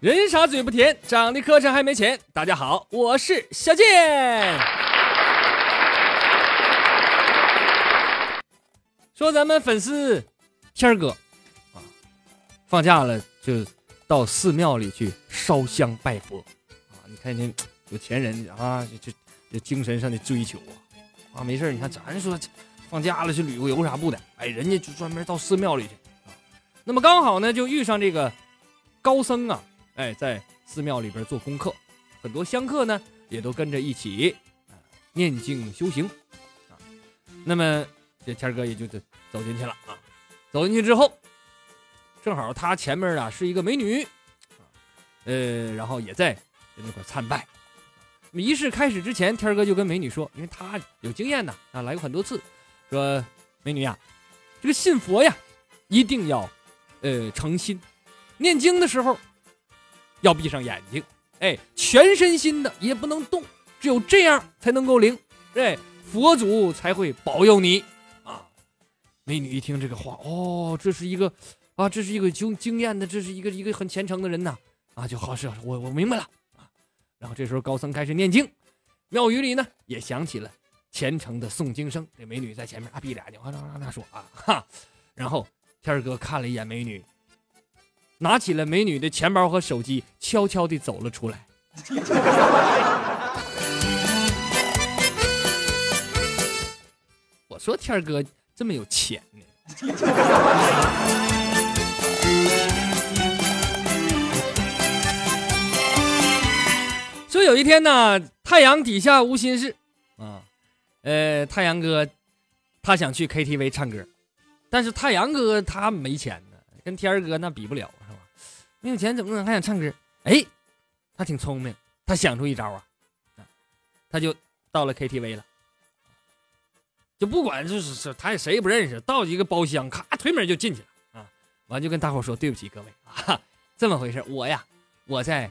人傻嘴不甜，长得磕碜还没钱。大家好，我是小健。说咱们粉丝天儿哥啊，放假了就到寺庙里去烧香拜佛啊。你看那有钱人啊，就就这精神上的追求啊啊，没事你看咱说放假了去旅个游啥不的，哎，人家就专门到寺庙里去啊。那么刚好呢，就遇上这个高僧啊。哎，在寺庙里边做功课，很多香客呢也都跟着一起啊念经修行啊。那么这天哥也就走走进去了啊。走进去之后，正好他前面啊是一个美女，呃，然后也在那块参拜。仪式开始之前，天哥就跟美女说，因为他有经验呐啊，来过很多次，说美女呀，这个信佛呀，一定要呃诚心，念经的时候。要闭上眼睛，哎，全身心的也不能动，只有这样才能够灵，哎，佛祖才会保佑你啊！美女一听这个话，哦，这是一个啊，这是一个经经验的，这是一个一个很虔诚的人呐，啊，就好是，我我明白了啊。然后这时候高僧开始念经，庙宇里呢也响起了虔诚的诵经声。这美女在前面啊，闭着眼睛啊，那那说啊，哈。然后天儿哥看了一眼美女。拿起了美女的钱包和手机，悄悄地走了出来。我说天哥这么有钱呢。说有一天呢，太阳底下无心事啊，呃，太阳哥他想去 KTV 唱歌，但是太阳哥他没钱呢，跟天儿哥那比不了。没有钱怎么能还想唱歌？哎，他挺聪明，他想出一招啊，他就到了 KTV 了，就不管就是是他也谁也不认识，到一个包厢，咔推门就进去了啊，完就跟大伙说对不起各位啊，这么回事，我呀我在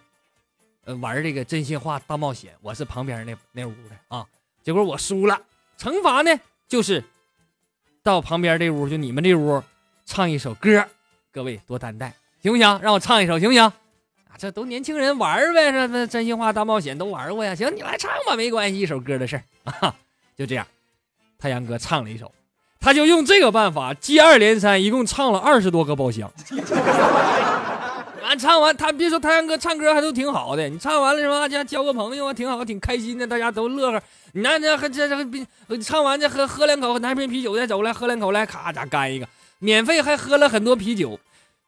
呃玩这个真心话大冒险，我是旁边那那屋的啊，结果我输了，惩罚呢就是到旁边这屋，就你们这屋唱一首歌，各位多担待。行不行？让我唱一首，行不行？啊，这都年轻人玩呗，这那真心话大冒险都玩过呀。行，你来唱吧，没关系，一首歌的事儿啊。就这样，太阳哥唱了一首，他就用这个办法接二连三，一共唱了二十多个包厢。完 唱完，他别说太阳哥唱歌还都挺好的，你唱完了什么？家交个朋友啊，挺好，挺开心的，大家都乐呵。你那那这这这唱完这喝喝两口，拿瓶啤酒再走来，喝两口来，咔家干一个，免费还喝了很多啤酒。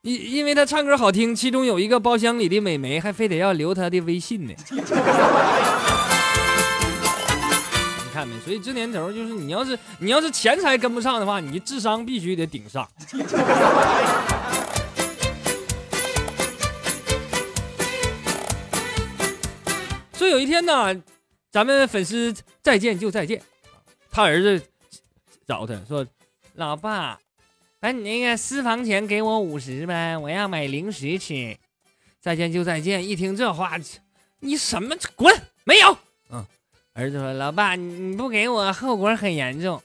因因为他唱歌好听，其中有一个包厢里的美眉还非得要留他的微信呢。你看没？所以这年头就是你要是你要是钱财跟不上的话，你智商必须得顶上。所以有一天呢，咱们粉丝再见就再见，他儿子找他说：“老爸。”把你那个私房钱给我五十呗，我要买零食吃。再见就再见，一听这话，你什么滚？没有。嗯，儿子说：“老爸，你不给我，后果很严重。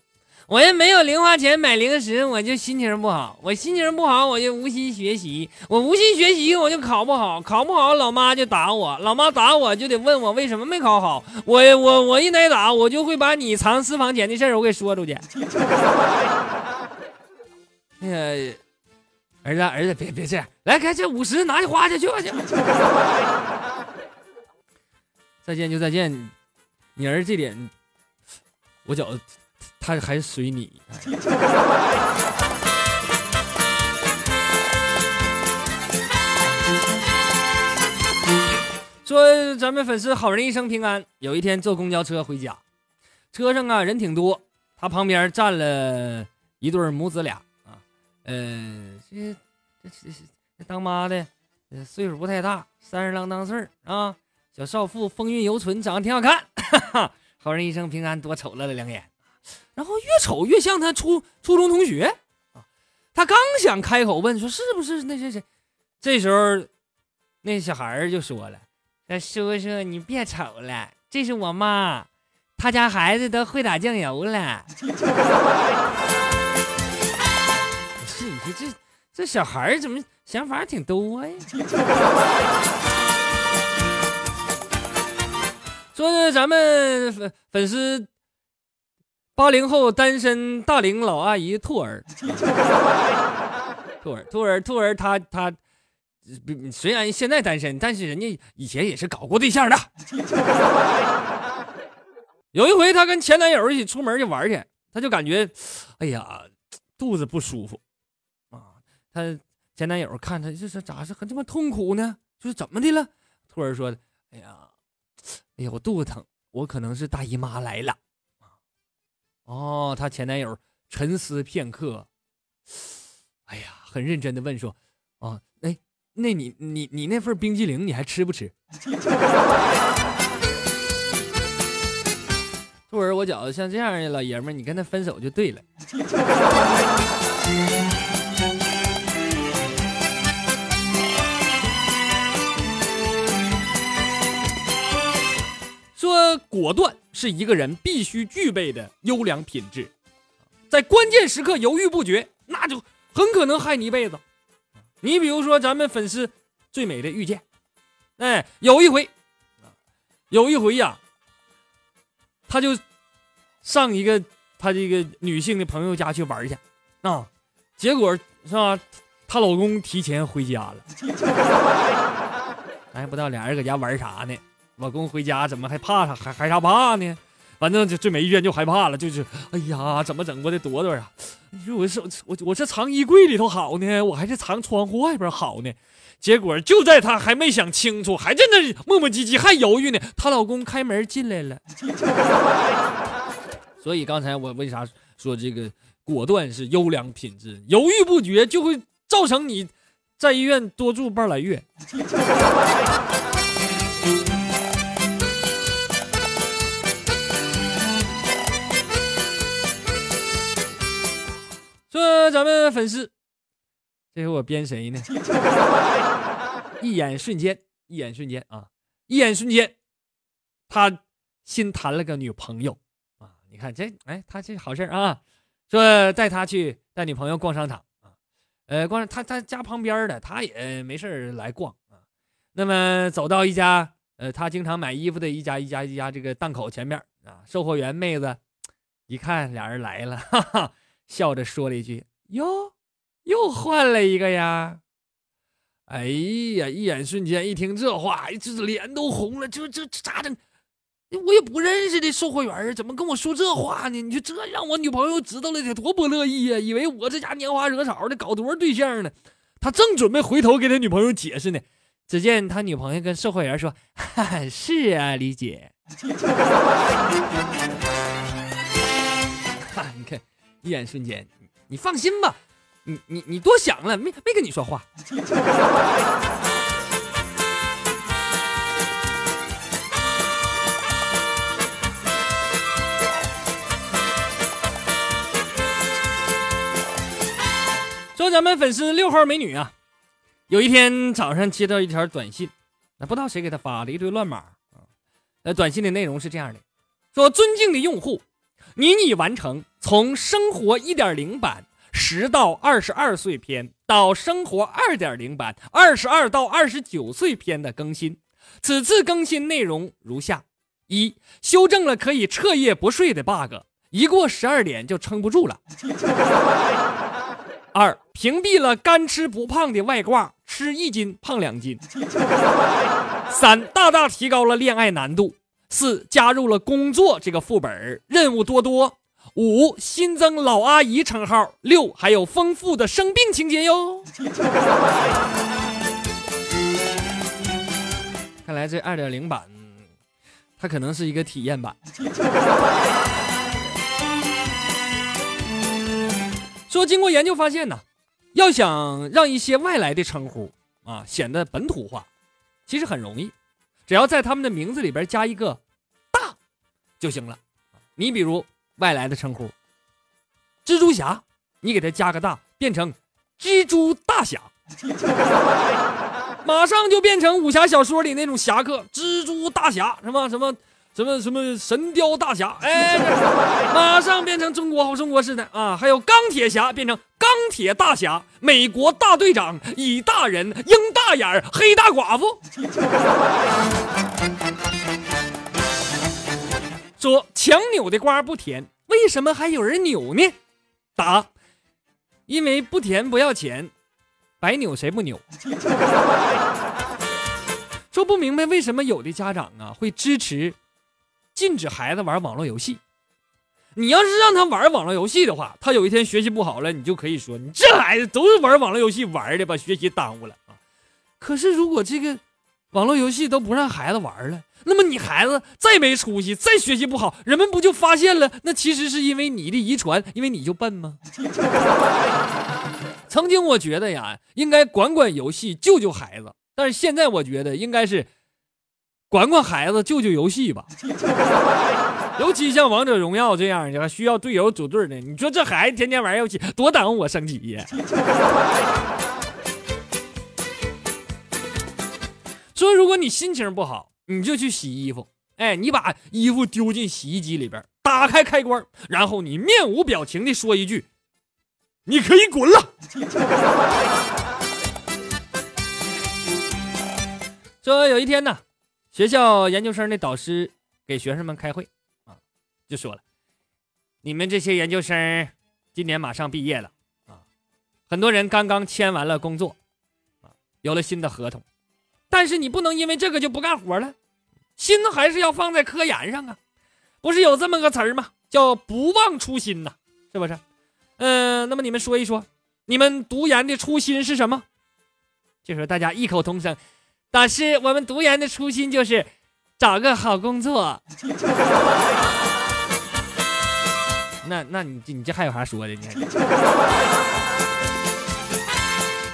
我也没有零花钱买零食，我就心情不好。我心情不好，我就无心学习。我无心学习，我就考不好。考不好，老妈就打我。老妈打我就得问我为什么没考好。我我我一挨打，我就会把你藏私房钱的事儿我给说出去。”那个儿子，儿子，别别这样，来，给这五十拿去花去，去吧去。再见就再见，你儿子这点，我觉得他还随你。说咱们粉丝好人一生平安。有一天坐公交车回家，车上啊人挺多，他旁边站了一对母子俩。嗯，这这这这当妈的，岁数不太大，三十郎当岁啊，小少妇风韵犹存，长得挺好看。好人一生平安，多瞅了两眼，然后越瞅越像他初初中同学啊。他刚想开口问说是不是那谁谁，这时候那小孩就说了：“叔叔，你别瞅了，这是我妈，他家孩子都会打酱油了。”这这小孩怎么想法挺多呀？说咱们粉粉丝八零后单身大龄老阿姨兔儿，兔儿兔儿兔儿，他他虽然现在单身，但是人家以前也是搞过对象的。有一回，她跟前男友一起出门去玩去，她就感觉，哎呀，肚子不舒服。她前男友看她，这是咋是很这么痛苦呢？就是怎么的了？兔儿说：“哎呀，哎呀，我肚子疼，我可能是大姨妈来了。”哦，她前男友沉思片刻，哎呀，很认真的问说：“啊，哎，那你你你那份冰激凌你还吃不吃？”兔儿，我觉得像这样的老爷们儿，你跟他分手就对了。说果断是一个人必须具备的优良品质，在关键时刻犹豫不决，那就很可能害你一辈子。你比如说咱们粉丝最美的遇见，哎，有一回，有一回呀。他就上一个他这个女性的朋友家去玩去，啊，结果是吧？她老公提前回家了，咱 也不知道俩人搁家玩啥呢。老公回家怎么还怕啥？还还啥怕呢？反正就最没见就害怕了，就是哎呀，怎么整？我得躲躲啊！你说我是我我这藏衣柜里头好呢，我还是藏窗户外边好呢？结果就在她还没想清楚，还在那磨磨唧唧，还犹豫呢，她老公开门进来了。所以刚才我为啥说这个果断是优良品质？犹豫不决就会造成你在医院多住半来月。说咱们粉丝。这回我编谁呢？一眼瞬间，一眼瞬间啊，一眼瞬间，他新谈了个女朋友啊！你看这，哎，他这好事啊，说带他去带女朋友逛商场啊，呃，逛他他家旁边的，他也没事来逛啊。那么走到一家呃，他经常买衣服的一家一家一家这个档口前面啊，售货员妹子一看俩人来了，哈哈，笑着说了一句：“哟。”又换了一个呀！哎呀，一眼瞬间一听这话，这脸都红了。这这咋整？我也不认识的售货员啊怎么跟我说这话呢？你说这让我女朋友知道了，得多不乐意呀！以为我这家拈花惹草的，搞多少对象呢？他正准备回头给他女朋友解释呢，只见他女朋友跟售货员说：“哈哈，是啊，李姐。一眼瞬间，你放心吧。”你你你多想了，没没跟你说话。说咱们粉丝六号美女啊，有一天早上接到一条短信，那不知道谁给她发的，一堆乱码啊。呃，短信的内容是这样的：说尊敬的用户，你已完成从生活一点零版。十到二十二岁篇到生活二点零版，二十二到二十九岁篇的更新。此次更新内容如下：一、修正了可以彻夜不睡的 bug，一过十二点就撑不住了；二、屏蔽了干吃不胖的外挂，吃一斤胖两斤；三、大大提高了恋爱难度；四、加入了工作这个副本，任务多多。五新增老阿姨称号，六还有丰富的生病情节哟。看来这二点零版，它可能是一个体验版。说经过研究发现呢，要想让一些外来的称呼啊显得本土化，其实很容易，只要在他们的名字里边加一个“”就行了。你比如。外来的称呼，蜘蛛侠，你给他加个大，变成蜘蛛大侠，马上就变成武侠小说里那种侠客，蜘蛛大侠什么什么什么什么神雕大侠，哎，马上变成中国好中国式的啊！还有钢铁侠变成钢铁大侠、美国大队长、以大人、鹰大眼、黑大寡妇。说强扭的瓜不甜，为什么还有人扭呢？答：因为不甜不要钱，白扭谁不扭？说不明白为什么有的家长啊会支持禁止孩子玩网络游戏。你要是让他玩网络游戏的话，他有一天学习不好了，你就可以说你这孩子都是玩网络游戏玩的，把学习耽误了啊。可是如果这个网络游戏都不让孩子玩了，那么你孩子再没出息，再学习不好，人们不就发现了？那其实是因为你的遗传，因为你就笨吗？曾经我觉得呀，应该管管游戏，救救孩子。但是现在我觉得应该是管管孩子，救救游戏吧。尤其像王者荣耀这样的，需要队友组队的，你说这孩子天天玩游戏，多耽误我升级呀！说如果你心情不好，你就去洗衣服，哎，你把衣服丢进洗衣机里边，打开开关，然后你面无表情的说一句：“你可以滚了。”说有一天呢，学校研究生的导师给学生们开会啊。就说了，你们这些研究生今年马上毕业了啊，很多人刚刚签完了工作啊，有了新的合同，但是你不能因为这个就不干活了，心还是要放在科研上啊，不是有这么个词儿吗？叫不忘初心呐，是不是？嗯，那么你们说一说，你们读研的初心是什么？这时候大家异口同声，导师，我们读研的初心就是找个好工作。那那你你这还有啥说的？你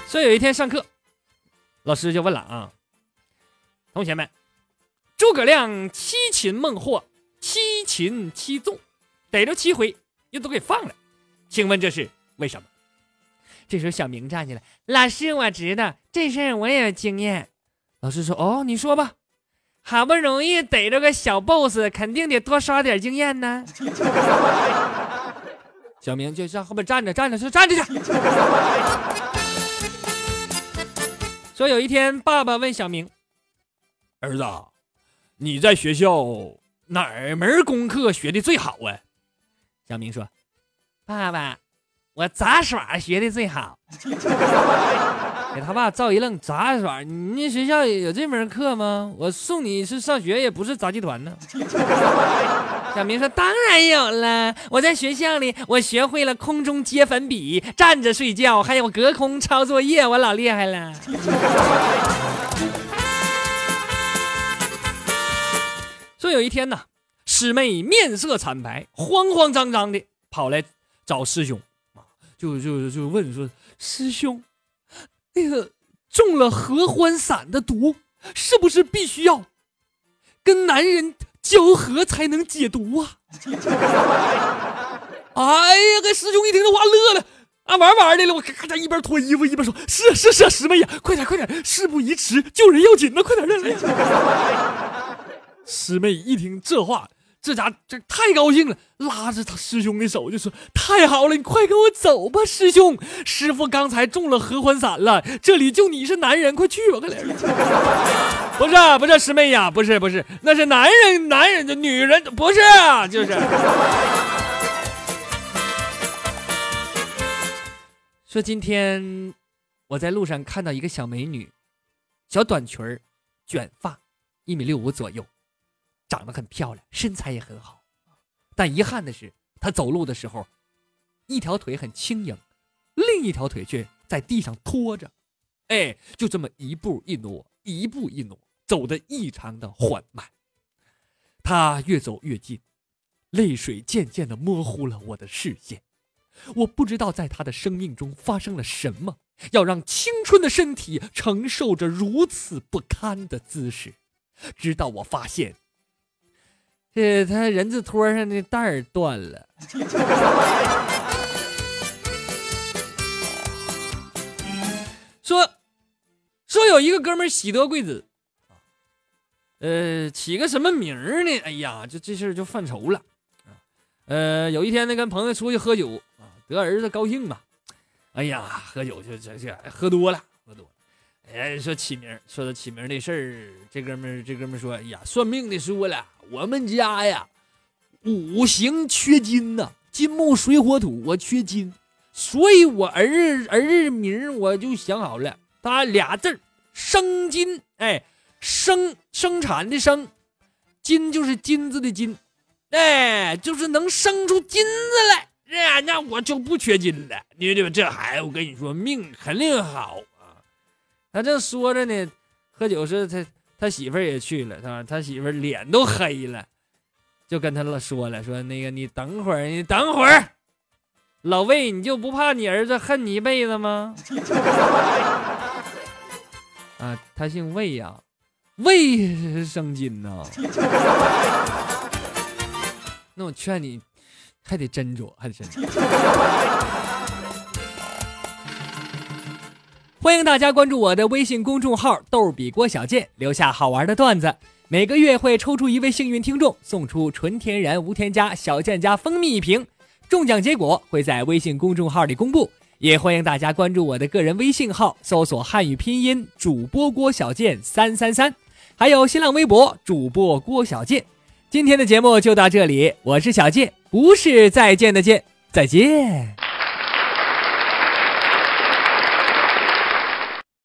所以有一天上课，老师就问了啊，同学们，诸葛亮七擒孟获，七擒七纵，逮着七回又都给放了，请问这是为什么？这时候小明站起来，老师我知道这事儿我也有经验。老师说哦，你说吧，好不容易逮着个小 boss，肯定得多刷点经验呢。小明就上后边站着，站着就站着去。说有一天，爸爸问小明：“儿子，你在学校哪门功课学的最好啊？”小明说：“爸爸，我杂耍学的最好。”给他爸照一愣，杂耍？你学校有这门课吗？我送你是上学，也不是杂技团呢。小明说：“当然有了，我在学校里，我学会了空中接粉笔、站着睡觉，还有隔空抄作业，我老厉害了。”有一天呢，师妹面色惨白，慌慌张张的跑来找师兄，就就就问说：“师兄。”那个中了合欢散的毒，是不是必须要跟男人交合才能解毒啊？哎呀，这师兄一听这话乐了，啊，玩玩的了，我咔咔一边脱衣服一边说：“是是是，师妹呀，快点快点，事不宜迟，救人要紧呐，快点来！”师妹一听这话。这家这太高兴了，拉着他师兄的手就说：“太好了，你快跟我走吧，师兄。师傅刚才中了合欢散了，这里就你是男人，快去吧，快点。”不是不是师妹呀，不是不是，那是男人男人的女人，不是，就是。说今天我在路上看到一个小美女，小短裙儿，卷发，一米六五左右。长得很漂亮，身材也很好，但遗憾的是，她走路的时候，一条腿很轻盈，另一条腿却在地上拖着，哎，就这么一步一挪，一步一挪，走得异常的缓慢。他越走越近，泪水渐渐的模糊了我的视线。我不知道在他的生命中发生了什么，要让青春的身体承受着如此不堪的姿势，直到我发现。这他人字拖上的带儿断了。说说有一个哥们喜得贵子，呃，起个什么名儿呢？哎呀，就这事儿就犯愁了。呃，有一天呢，跟朋友出去喝酒啊，得儿子高兴嘛，哎呀，喝酒就这这喝多了，喝多了。哎，说起名，说到起名这事儿，这哥们儿这哥们儿说，哎呀，算命的说了，我们家呀五行缺金呐，金木水火土，我缺金，所以我儿子儿子名我就想好了，他俩字儿生金，哎，生生产的生，金就是金子的金，哎，就是能生出金子来。那那我就不缺金了，你这这孩子，我跟你说，命肯定好。他正说着呢，喝酒时他他媳妇儿也去了，他他媳妇儿脸都黑了，就跟他了说了，说那个你等会儿，你等会儿，老魏，你就不怕你儿子恨你一辈子吗？啊，他姓魏呀，魏生金呐。那我劝你。还得斟酌，还得斟酌。欢迎大家关注我的微信公众号“逗比郭小贱”，留下好玩的段子。每个月会抽出一位幸运听众，送出纯天然无添加小贱家蜂蜜一瓶。中奖结果会在微信公众号里公布。也欢迎大家关注我的个人微信号，搜索汉语拼音主播郭小贱三三三，还有新浪微博主播郭小贱。今天的节目就到这里，我是小贱。不是再见的见，再见。